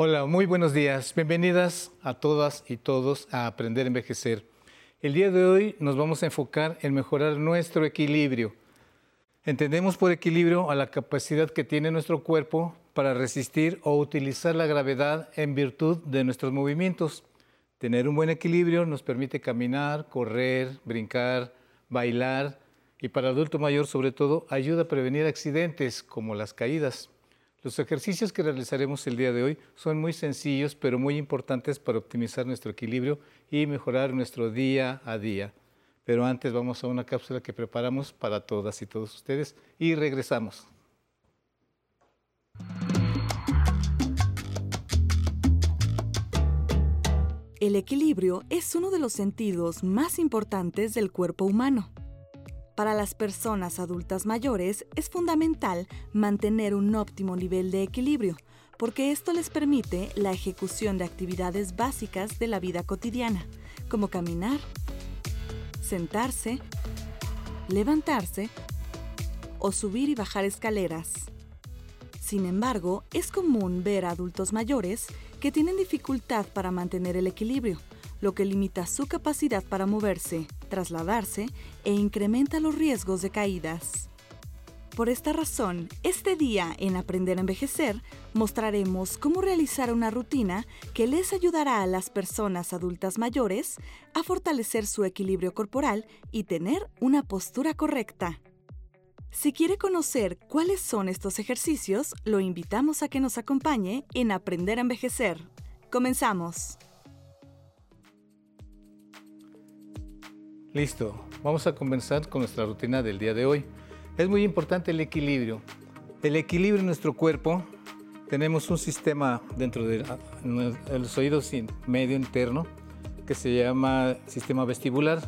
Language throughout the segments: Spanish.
Hola, muy buenos días. Bienvenidas a todas y todos a Aprender a Envejecer. El día de hoy nos vamos a enfocar en mejorar nuestro equilibrio. Entendemos por equilibrio a la capacidad que tiene nuestro cuerpo para resistir o utilizar la gravedad en virtud de nuestros movimientos. Tener un buen equilibrio nos permite caminar, correr, brincar, bailar y para adulto mayor sobre todo ayuda a prevenir accidentes como las caídas. Los ejercicios que realizaremos el día de hoy son muy sencillos, pero muy importantes para optimizar nuestro equilibrio y mejorar nuestro día a día. Pero antes vamos a una cápsula que preparamos para todas y todos ustedes y regresamos. El equilibrio es uno de los sentidos más importantes del cuerpo humano. Para las personas adultas mayores es fundamental mantener un óptimo nivel de equilibrio, porque esto les permite la ejecución de actividades básicas de la vida cotidiana, como caminar, sentarse, levantarse o subir y bajar escaleras. Sin embargo, es común ver a adultos mayores que tienen dificultad para mantener el equilibrio, lo que limita su capacidad para moverse, trasladarse e incrementa los riesgos de caídas. Por esta razón, este día en Aprender a Envejecer mostraremos cómo realizar una rutina que les ayudará a las personas adultas mayores a fortalecer su equilibrio corporal y tener una postura correcta. Si quiere conocer cuáles son estos ejercicios, lo invitamos a que nos acompañe en Aprender a Envejecer. Comenzamos. Listo, vamos a comenzar con nuestra rutina del día de hoy. Es muy importante el equilibrio. El equilibrio en nuestro cuerpo, tenemos un sistema dentro de ah, los oídos medio interno que se llama sistema vestibular.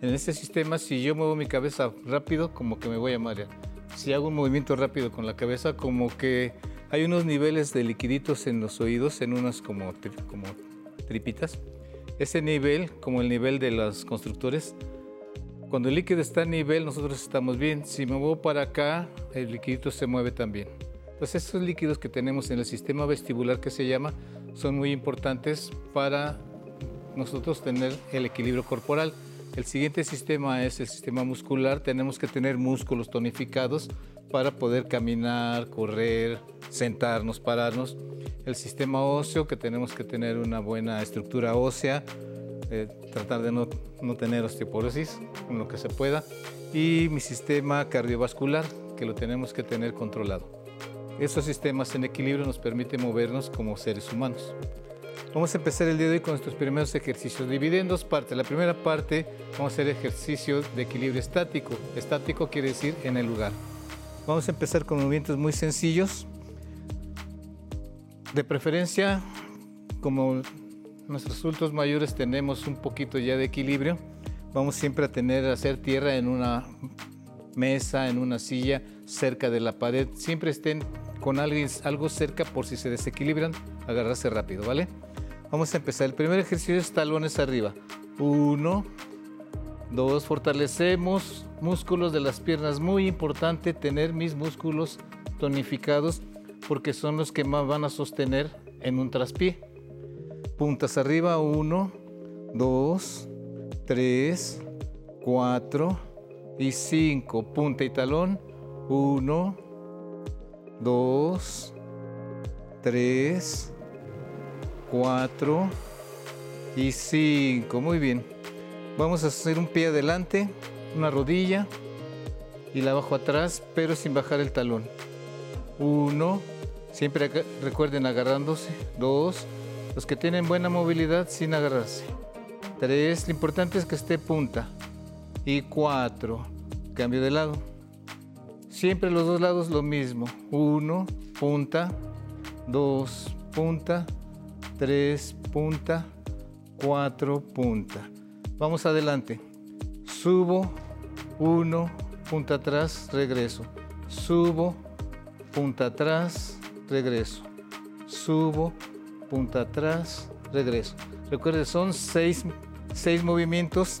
En este sistema, si yo muevo mi cabeza rápido, como que me voy a marear. Si hago un movimiento rápido con la cabeza, como que hay unos niveles de liquiditos en los oídos, en unas como, como tripitas ese nivel, como el nivel de los constructores, cuando el líquido está a nivel, nosotros estamos bien. Si me muevo para acá, el líquido se mueve también. Entonces, estos líquidos que tenemos en el sistema vestibular que se llama, son muy importantes para nosotros tener el equilibrio corporal. El siguiente sistema es el sistema muscular. Tenemos que tener músculos tonificados para poder caminar, correr, sentarnos, pararnos el sistema óseo, que tenemos que tener una buena estructura ósea, eh, tratar de no, no, tener osteoporosis en lo que se pueda, y mi sistema cardiovascular, que lo tenemos que tener controlado. Esos sistemas en equilibrio nos permiten movernos como seres humanos. Vamos a empezar el día de hoy con nuestros primeros ejercicios. Dividí en dos partes. La primera parte vamos a hacer ejercicio de equilibrio estático. Estático quiere decir en el lugar. Vamos a empezar con movimientos muy sencillos de preferencia, como nuestros adultos mayores tenemos un poquito ya de equilibrio, vamos siempre a tener, a hacer tierra en una mesa, en una silla, cerca de la pared. Siempre estén con alguien, algo cerca por si se desequilibran, agarrarse rápido, ¿vale? Vamos a empezar. El primer ejercicio es talones arriba. Uno, dos, fortalecemos músculos de las piernas. Muy importante tener mis músculos tonificados porque son los que más van a sostener en un traspié. Puntas arriba, 1, 2, 3, 4 y 5. Punta y talón, 1, 2, 3, 4 y 5. Muy bien. Vamos a hacer un pie adelante, una rodilla y la bajo atrás, pero sin bajar el talón. 1, Siempre recuerden agarrándose. Dos, los que tienen buena movilidad sin agarrarse. Tres, lo importante es que esté punta. Y cuatro, cambio de lado. Siempre los dos lados lo mismo. Uno, punta. Dos, punta. Tres, punta. Cuatro, punta. Vamos adelante. Subo. Uno, punta atrás, regreso. Subo, punta atrás, regreso. Subo, punta atrás, regreso. Recuerden, son seis, seis movimientos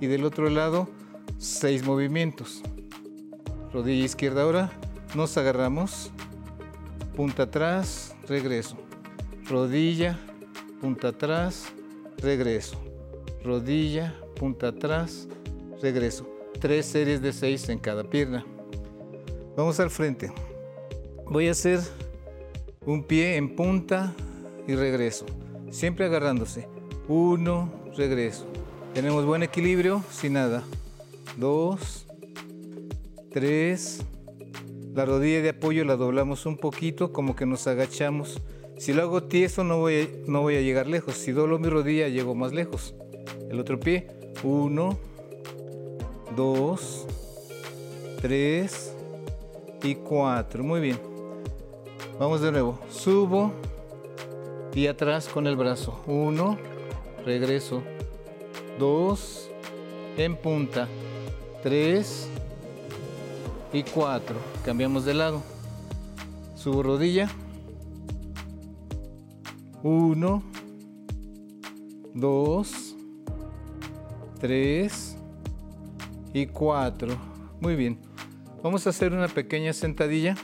y del otro lado seis movimientos. Rodilla izquierda ahora, nos agarramos, punta atrás, regreso. rodilla, punta atrás, regreso. Rodilla, punta atrás, regreso. Tres series de seis en cada pierna. Vamos al frente. Voy a hacer un pie en punta y regreso. Siempre agarrándose. Uno, regreso. Tenemos buen equilibrio, sin nada. Dos, tres. La rodilla de apoyo la doblamos un poquito, como que nos agachamos. Si lo hago tieso no voy, no voy a llegar lejos. Si doblo mi rodilla llego más lejos. El otro pie. Uno, dos, tres y cuatro. Muy bien. Vamos de nuevo. Subo y atrás con el brazo. Uno, regreso. Dos, en punta. Tres y cuatro. Cambiamos de lado. Subo rodilla. Uno, dos, tres y cuatro. Muy bien. Vamos a hacer una pequeña sentadilla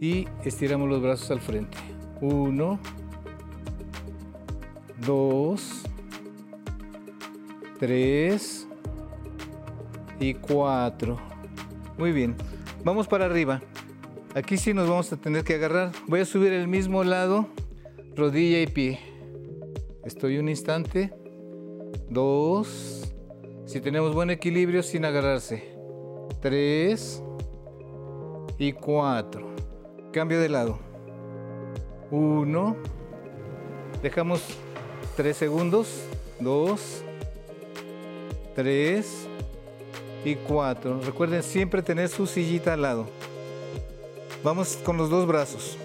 y estiramos los brazos al frente. Uno, dos, tres y cuatro. Muy bien. Vamos para arriba. Aquí sí nos vamos a tener que agarrar. Voy a subir el mismo lado, rodilla y pie. Estoy un instante. Dos. Si tenemos buen equilibrio sin agarrarse. Tres y cuatro. Cambio de lado. Uno. Dejamos tres segundos. Dos. Tres y cuatro. Recuerden siempre tener su sillita al lado. Vamos con los dos brazos.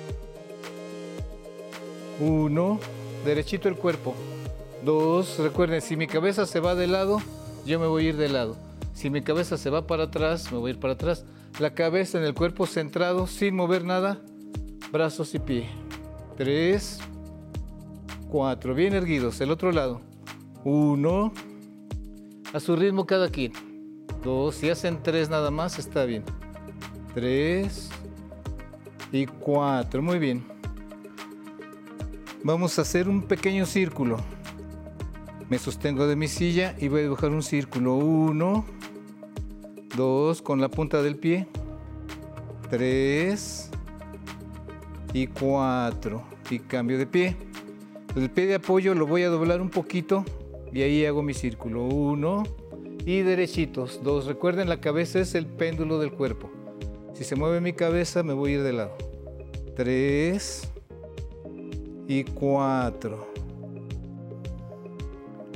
Uno, derechito el cuerpo. Dos, recuerden, si mi cabeza se va de lado, yo me voy a ir de lado. Si mi cabeza se va para atrás, me voy a ir para atrás. La cabeza en el cuerpo centrado, sin mover nada. Brazos y pie. Tres, cuatro, bien erguidos. El otro lado. Uno, a su ritmo cada quien. Dos, si hacen tres nada más, está bien. Tres y cuatro, muy bien. Vamos a hacer un pequeño círculo. Me sostengo de mi silla y voy a dibujar un círculo. Uno, dos, con la punta del pie. Tres y cuatro. Y cambio de pie. El pie de apoyo lo voy a doblar un poquito y ahí hago mi círculo. Uno, y derechitos. Dos, recuerden la cabeza es el péndulo del cuerpo. Si se mueve mi cabeza me voy a ir de lado. Tres y cuatro.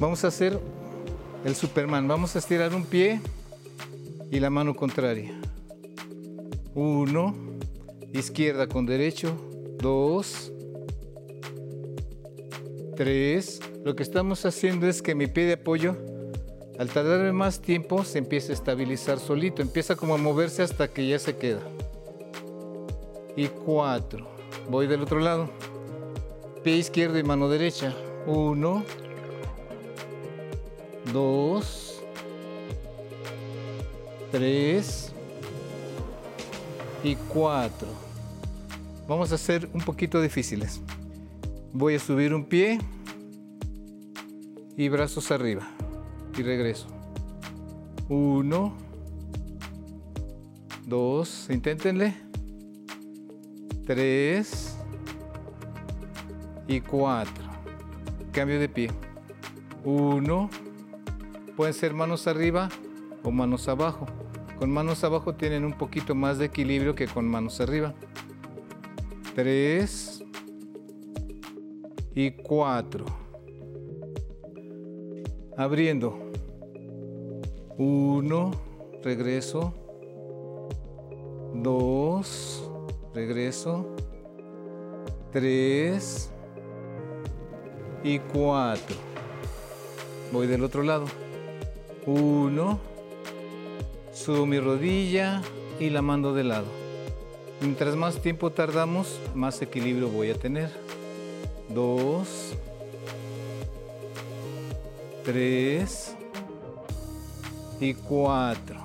Vamos a hacer el Superman. Vamos a estirar un pie y la mano contraria. Uno, izquierda con derecho. Dos, tres. Lo que estamos haciendo es que mi pie de apoyo al tardarme más tiempo se empieza a estabilizar solito, empieza como a moverse hasta que ya se queda. Y cuatro. Voy del otro lado. Pie izquierdo y mano derecha. Uno. Dos. Tres. Y cuatro. Vamos a hacer un poquito difíciles. Voy a subir un pie y brazos arriba y regreso. Uno, dos, inténtenle. Tres y cuatro. Cambio de pie. Uno, pueden ser manos arriba o manos abajo. Con manos abajo tienen un poquito más de equilibrio que con manos arriba. Tres y cuatro abriendo. Uno, regreso. Dos, regreso. Tres y cuatro. Voy del otro lado. Uno, subo mi rodilla y la mando de lado. Mientras más tiempo tardamos, más equilibrio voy a tener. Dos, 3 y 4.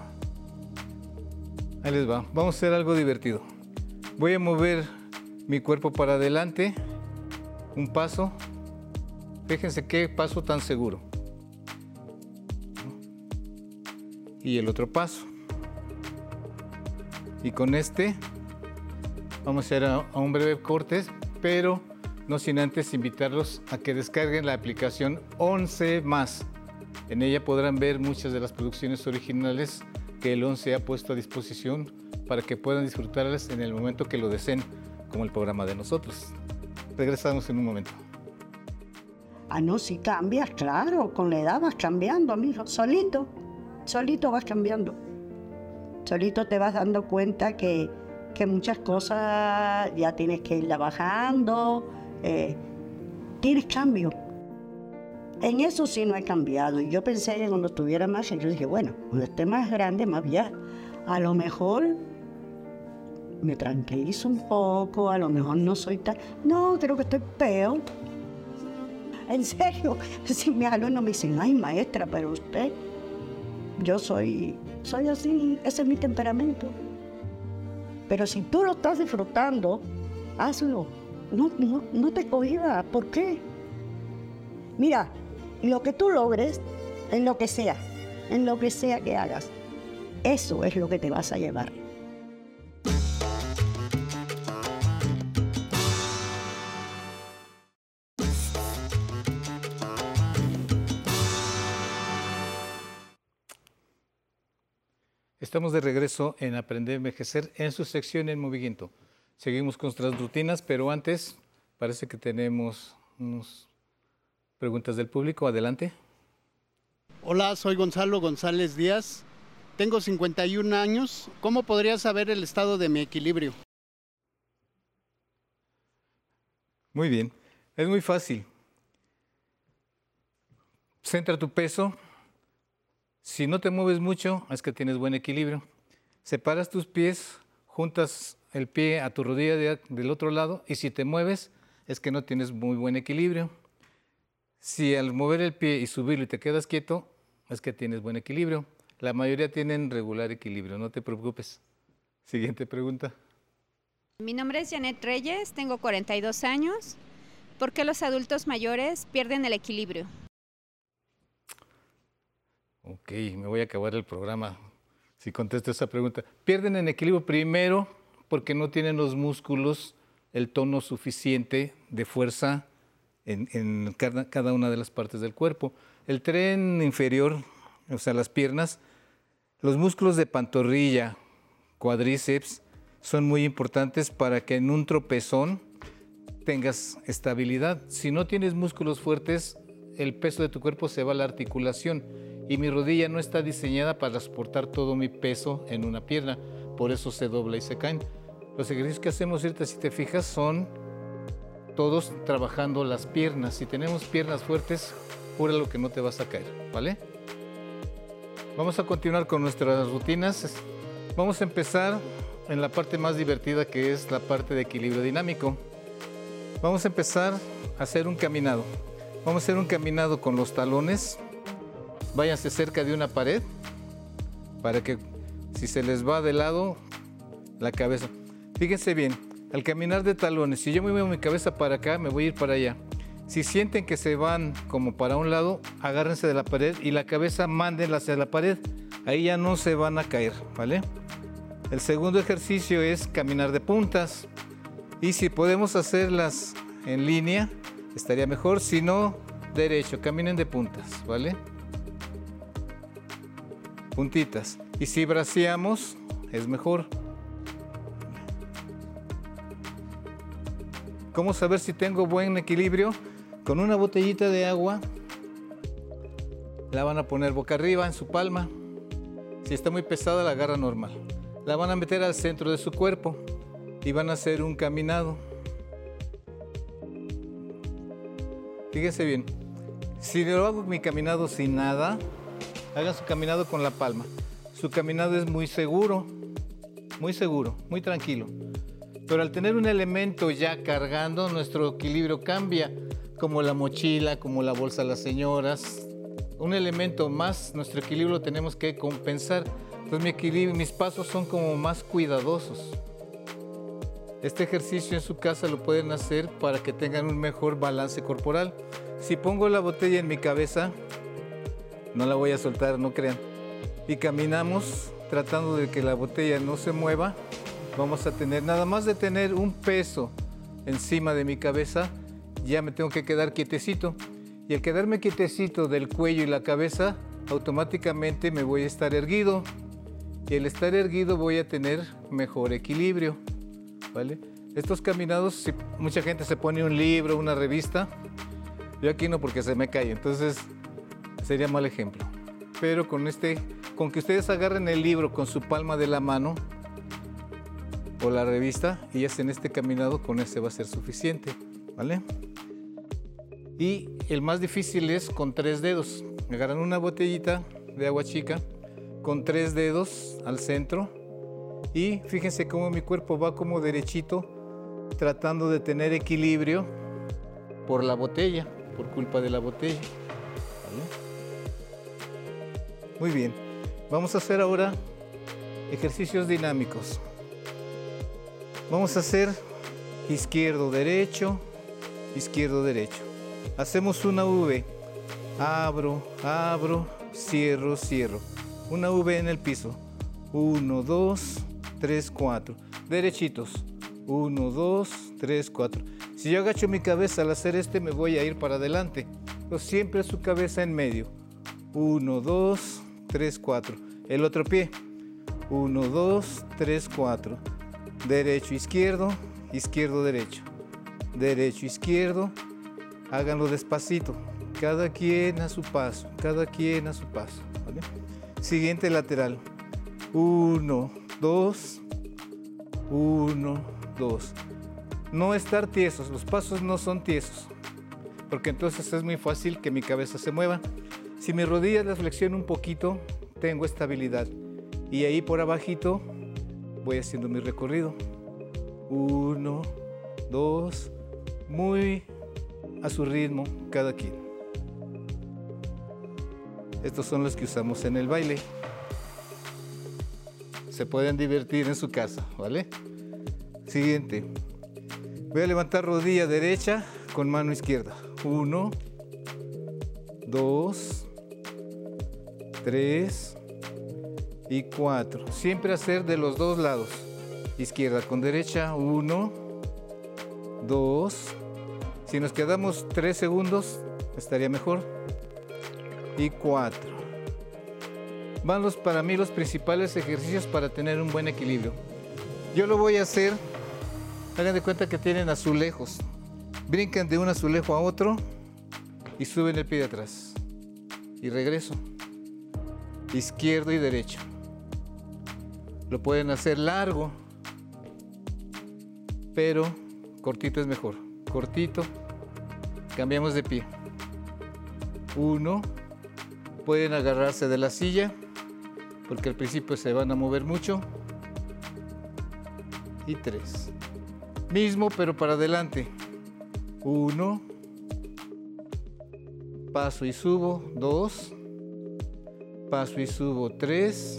Ahí les va. Vamos a hacer algo divertido. Voy a mover mi cuerpo para adelante un paso. Fíjense qué paso tan seguro. Y el otro paso. Y con este vamos a hacer a, un breve corte, pero no sin antes invitarlos a que descarguen la aplicación 11 más. En ella podrán ver muchas de las producciones originales que el 11 ha puesto a disposición para que puedan disfrutarlas en el momento que lo deseen, como el programa de nosotros. Regresamos en un momento. Ah, no, si cambias, claro, con la edad vas cambiando, amigo, solito, solito vas cambiando. Solito te vas dando cuenta que, que muchas cosas ya tienes que irla bajando, eh, tienes cambio. En eso sí no he cambiado. Yo pensé que cuando estuviera más, yo dije, bueno, cuando esté más grande, más bien, a lo mejor me tranquilizo un poco, a lo mejor no soy tan... No, creo que estoy peor. En serio, si mis alumnos me dicen, ay maestra, pero usted, yo soy, soy así, ese es mi temperamento. Pero si tú lo estás disfrutando, hazlo. No, no, no te cohibas. ¿Por qué? Mira, lo que tú logres, en lo que sea, en lo que sea que hagas, eso es lo que te vas a llevar. Estamos de regreso en Aprender a Envejecer en su sección en movimiento. Seguimos con nuestras rutinas, pero antes parece que tenemos unas preguntas del público. Adelante. Hola, soy Gonzalo González Díaz. Tengo 51 años. ¿Cómo podría saber el estado de mi equilibrio? Muy bien, es muy fácil. Centra tu peso. Si no te mueves mucho, es que tienes buen equilibrio. Separas tus pies, juntas el pie a tu rodilla de- del otro lado y si te mueves, es que no tienes muy buen equilibrio. Si al mover el pie y subirlo y te quedas quieto, es que tienes buen equilibrio. La mayoría tienen regular equilibrio, no te preocupes. Siguiente pregunta. Mi nombre es Janet Reyes, tengo 42 años. ¿Por qué los adultos mayores pierden el equilibrio? Ok, me voy a acabar el programa si contesto esa pregunta. Pierden en equilibrio primero porque no tienen los músculos el tono suficiente de fuerza en, cada, cada una de las partes del cuerpo. El tren inferior, o sea, las piernas, los músculos de pantorrilla, cuadríceps, son muy importantes para que en un tropezón tengas estabilidad. Si no tienes músculos fuertes, el peso de tu cuerpo se va a la articulación y mi rodilla no está diseñada para soportar todo mi peso en una pierna, por eso se dobla y se caen. Los ejercicios que hacemos ahorita, si te fijas, son todos trabajando las piernas. Si tenemos piernas fuertes, lo que no te vas a caer, ¿vale? Vamos a continuar con nuestras rutinas. Vamos a empezar en la parte más divertida que es la parte de equilibrio dinámico. Vamos a empezar a hacer un caminado. Vamos a hacer un caminado con los talones. Váyanse cerca de una pared para que si se les va de lado la cabeza. Fíjense bien, al caminar de talones, si yo me muevo mi cabeza para acá, me voy a ir para allá. Si sienten que se van como para un lado, agárrense de la pared y la cabeza mándenla hacia la pared. Ahí ya no se van a caer, ¿vale? El segundo ejercicio es caminar de puntas. Y si podemos hacerlas en línea, estaría mejor. Si no, derecho, caminen de puntas, ¿vale? Puntitas. Y si braceamos, es mejor. ¿Cómo saber si tengo buen equilibrio? Con una botellita de agua, la van a poner boca arriba en su palma. Si está muy pesada, la agarra normal. La van a meter al centro de su cuerpo y van a hacer un caminado. Fíjese bien, si yo hago mi caminado sin nada, hagan su caminado con la palma. Su caminado es muy seguro, muy seguro, muy tranquilo. Pero al tener un elemento ya cargando, nuestro equilibrio cambia, como la mochila, como la bolsa de las señoras. Un elemento más, nuestro equilibrio lo tenemos que compensar. Entonces mi equilibrio, mis pasos son como más cuidadosos. Este ejercicio en su casa lo pueden hacer para que tengan un mejor balance corporal. Si pongo la botella en mi cabeza, no la voy a soltar, no crean. Y caminamos tratando de que la botella no se mueva. Vamos a tener, nada más de tener un peso encima de mi cabeza, ya me tengo que quedar quietecito. Y al quedarme quietecito del cuello y la cabeza, automáticamente me voy a estar erguido. Y al estar erguido voy a tener mejor equilibrio. ¿Vale? Estos caminados, si mucha gente se pone un libro, una revista, yo aquí no porque se me cae, entonces sería mal ejemplo. Pero con este, con que ustedes agarren el libro con su palma de la mano o la revista y hacen este caminado, con ese va a ser suficiente, ¿vale? Y el más difícil es con tres dedos. Agarran una botellita de agua chica con tres dedos al centro y fíjense cómo mi cuerpo va como derechito tratando de tener equilibrio por la botella, por culpa de la botella. Muy bien, vamos a hacer ahora ejercicios dinámicos. Vamos a hacer izquierdo, derecho, izquierdo, derecho. Hacemos una V. Abro, abro, cierro, cierro. Una V en el piso. 1, 2, 3, 4. Derechitos. 1, 2, 3, 4. Si yo agacho mi cabeza al hacer este, me voy a ir para adelante. Pero siempre su cabeza en medio. 1, 2, 3, 4. El otro pie. 1, 2, 3, 4. Derecho, izquierdo, izquierdo, derecho. Derecho, izquierdo. Háganlo despacito. Cada quien a su paso. Cada quien a su paso. Siguiente lateral. 1, 2, 1, 2. No estar tiesos. Los pasos no son tiesos. Porque entonces es muy fácil que mi cabeza se mueva. Si mis rodillas las flexiono un poquito, tengo estabilidad. Y ahí por abajito voy haciendo mi recorrido. Uno, dos, muy a su ritmo cada quien. Estos son los que usamos en el baile. Se pueden divertir en su casa, ¿vale? Siguiente. Voy a levantar rodilla derecha con mano izquierda. Uno, dos, tres y cuatro. Siempre hacer de los dos lados. Izquierda con derecha. Uno, dos. Si nos quedamos tres segundos, estaría mejor. Y cuatro. Van los, para mí los principales ejercicios para tener un buen equilibrio. Yo lo voy a hacer. Hagan de cuenta que tienen azulejos. Brincan de un azulejo a otro y suben el pie de atrás. Y regreso izquierdo y derecho. Lo pueden hacer largo, pero cortito es mejor. Cortito, cambiamos de pie. Uno, pueden agarrarse de la silla, porque al principio se van a mover mucho. Y tres. Mismo, pero para adelante. Uno, paso y subo. Dos, paso y subo 3,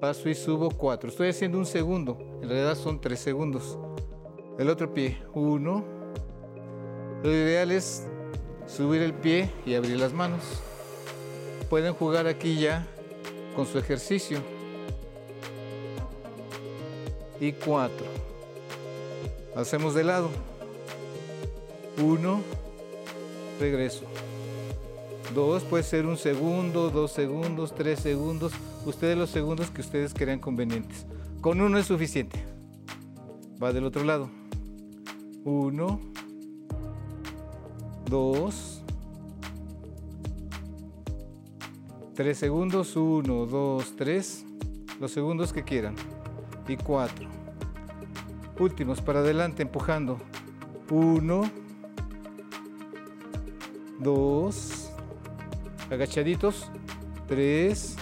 paso y subo 4. Estoy haciendo un segundo, en realidad son 3 segundos. El otro pie, 1. Lo ideal es subir el pie y abrir las manos. Pueden jugar aquí ya con su ejercicio. Y 4. Hacemos de lado. 1. Regreso. Dos puede ser un segundo, dos segundos, tres segundos. Ustedes los segundos que ustedes crean convenientes. Con uno es suficiente. Va del otro lado. Uno, dos, tres segundos. Uno, dos, tres. Los segundos que quieran. Y cuatro. Últimos para adelante empujando. Uno, dos, agachaditos, 3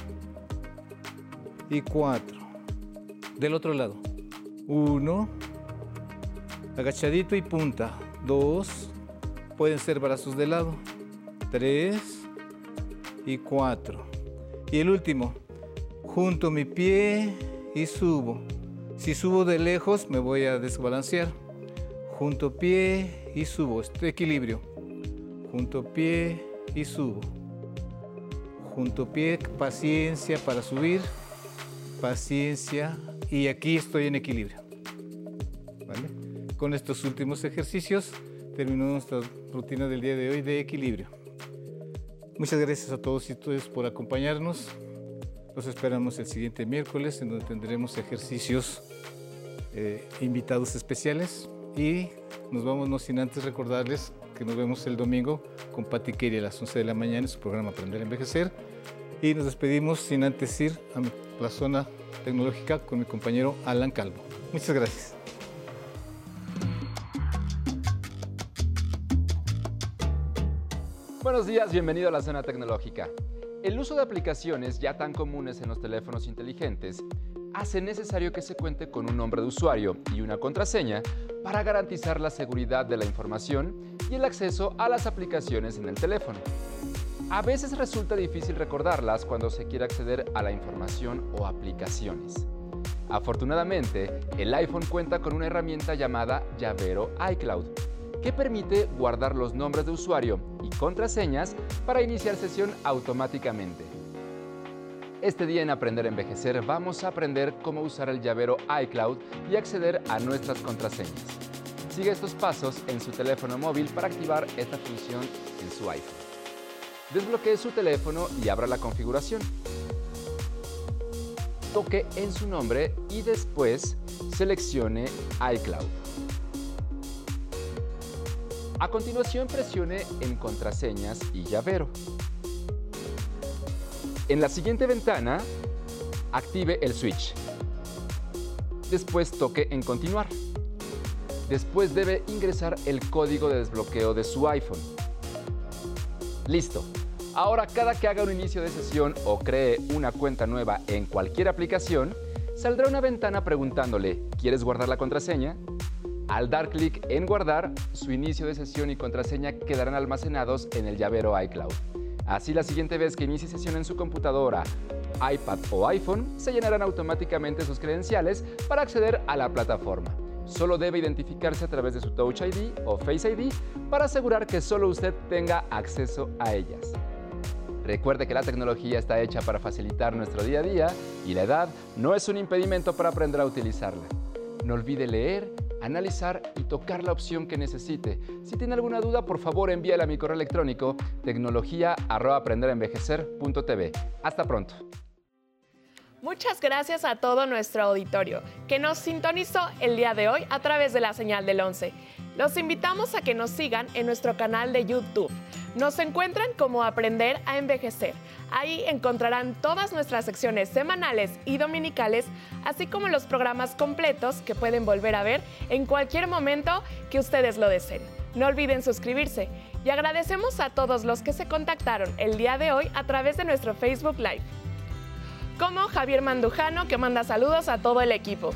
y 4. Del otro lado, 1, agachadito y punta, 2, pueden ser brazos de lado, 3 y 4. Y el último, junto mi pie y subo, Si subo de lejos me voy a desbalancear. Junto pie y subo, este equilibrio. Junto pie y subo. Junto pie, paciencia para subir. Paciencia. Y aquí estoy en equilibrio. Con estos últimos ejercicios terminó nuestra rutina del día de hoy de equilibrio. Muchas gracias a todos y todas por acompañarnos. Los esperamos el siguiente miércoles en donde tendremos ejercicios eh, invitados especiales y nos vamos no sin antes recordarles que nos vemos el domingo con Pati Keri a las 11 de la mañana en su programa Aprender a Envejecer y nos despedimos sin antes ir a la zona tecnológica con mi compañero Alan Calvo. Muchas gracias. Buenos días, bienvenido a la zona tecnológica. El uso de aplicaciones ya tan comunes en los teléfonos inteligentes hace necesario que se cuente con un nombre de usuario y una contraseña para garantizar la seguridad de la información y el acceso a las aplicaciones en el teléfono. A veces resulta difícil recordarlas cuando se quiere acceder a la información o aplicaciones. Afortunadamente, el iPhone cuenta con una herramienta llamada llavero iCloud, que permite guardar los nombres de usuario y contraseñas para iniciar sesión automáticamente. Este día en Aprender a Envejecer vamos a aprender cómo usar el llavero iCloud y acceder a nuestras contraseñas. Sigue estos pasos en su teléfono móvil para activar esta función en su iPhone. Desbloquee su teléfono y abra la configuración. Toque en su nombre y después seleccione iCloud. A continuación presione en contraseñas y llavero. En la siguiente ventana, active el switch. Después toque en continuar. Después debe ingresar el código de desbloqueo de su iPhone. Listo. Ahora cada que haga un inicio de sesión o cree una cuenta nueva en cualquier aplicación, saldrá una ventana preguntándole, ¿quieres guardar la contraseña? Al dar clic en guardar, su inicio de sesión y contraseña quedarán almacenados en el llavero iCloud. Así la siguiente vez que inicie sesión en su computadora, iPad o iPhone, se llenarán automáticamente sus credenciales para acceder a la plataforma. Solo debe identificarse a través de su Touch ID o Face ID para asegurar que solo usted tenga acceso a ellas. Recuerde que la tecnología está hecha para facilitar nuestro día a día y la edad no es un impedimento para aprender a utilizarla. No olvide leer, analizar y tocar la opción que necesite. Si tiene alguna duda, por favor envíela a mi correo electrónico tecnología@aprenderenvejecer.tv. Hasta pronto. Muchas gracias a todo nuestro auditorio que nos sintonizó el día de hoy a través de la señal del 11. Los invitamos a que nos sigan en nuestro canal de YouTube. Nos encuentran como Aprender a Envejecer. Ahí encontrarán todas nuestras secciones semanales y dominicales, así como los programas completos que pueden volver a ver en cualquier momento que ustedes lo deseen. No olviden suscribirse y agradecemos a todos los que se contactaron el día de hoy a través de nuestro Facebook Live. Como Javier Mandujano, que manda saludos a todo el equipo.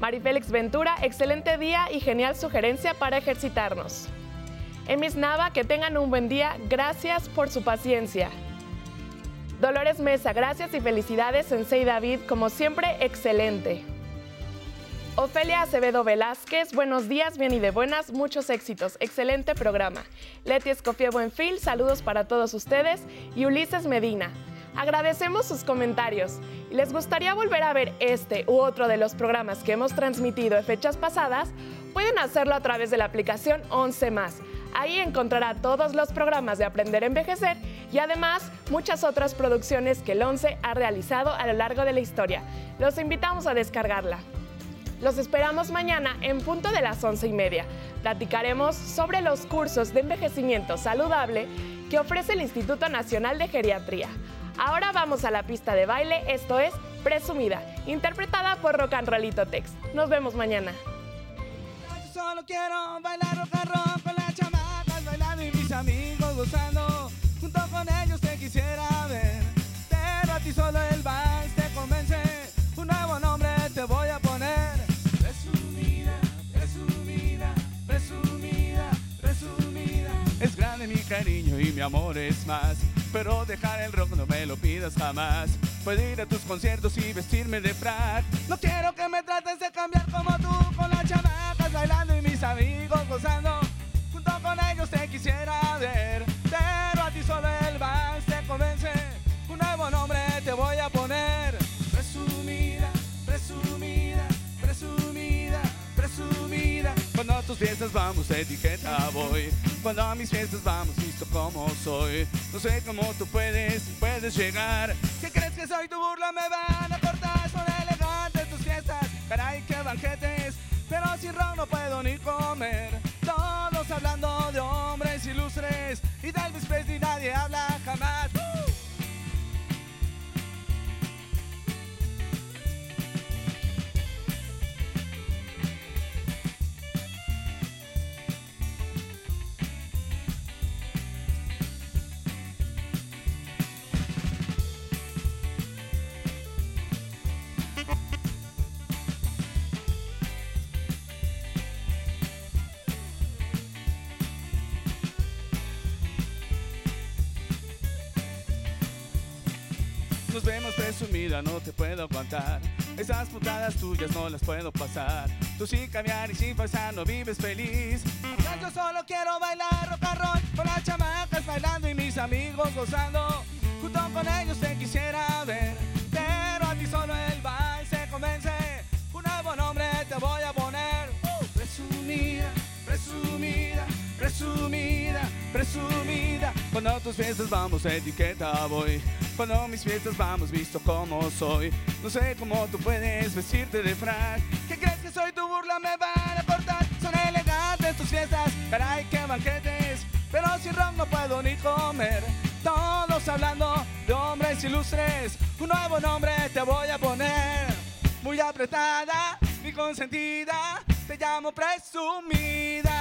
Marifélix Ventura, excelente día y genial sugerencia para ejercitarnos. Emis Nava, que tengan un buen día, gracias por su paciencia. Dolores Mesa, gracias y felicidades, Sensei David, como siempre, excelente. Ofelia Acevedo Velázquez, buenos días, bien y de buenas, muchos éxitos, excelente programa. Leti Escofía Buenfil, saludos para todos ustedes. Y Ulises Medina, Agradecemos sus comentarios les gustaría volver a ver este u otro de los programas que hemos transmitido en fechas pasadas, pueden hacerlo a través de la aplicación 11 Ahí encontrará todos los programas de Aprender a Envejecer y además muchas otras producciones que el 11 ha realizado a lo largo de la historia. Los invitamos a descargarla. Los esperamos mañana en punto de las once y media. Platicaremos sobre los cursos de envejecimiento saludable que ofrece el Instituto Nacional de Geriatría. Ahora vamos a la pista de baile, esto es Presumida, interpretada por Rock and Rollito Tex. Nos vemos mañana. solo quiero bailar rock and roll con las chamacas bailando y mis amigos gozando. Junto con ellos te quisiera ver, pero a ti solo el vals te convence. Un nuevo nombre te voy a poner. Presumida, presumida, presumida, presumida. Es grande mi cariño y mi amor es más. Pero dejar el rock no me lo pidas jamás. Puedo ir a tus conciertos y vestirme de frac. No quiero que me trates de cambiar como tú, con las chamacas bailando y mis amigos gozando. Fiestas vamos, etiqueta voy. Cuando a mis fiestas vamos, visto como soy. No sé cómo tú puedes, puedes llegar. ¿Qué crees que soy tu burla? Me van a cortar. Son elegantes tus fiestas. Caray, qué banquetes. Pero sin ron no puedo ni comer. Todos hablando de hombres ilustres. Y del Elvis ni nadie habla jamás. No te puedo contar. Esas putadas tuyas no las puedo pasar. Tú sin cambiar y sin pasar no vives feliz. Yo solo quiero bailar rock and roll con las chamacas bailando y mis amigos gozando. Junto con ellos te quisiera ver, presumida, presumida. Cuando a tus fiestas vamos, etiqueta voy. Cuando a mis fiestas vamos, visto como soy. No sé cómo tú puedes vestirte de frac. ¿Qué crees que soy tu burla? Me van a cortar. Son elegantes tus fiestas. Caray, qué banquetes. Pero sin ron no puedo ni comer. Todos hablando de hombres ilustres. Un nuevo nombre te voy a poner. Muy apretada, mi consentida. Te llamo presumida.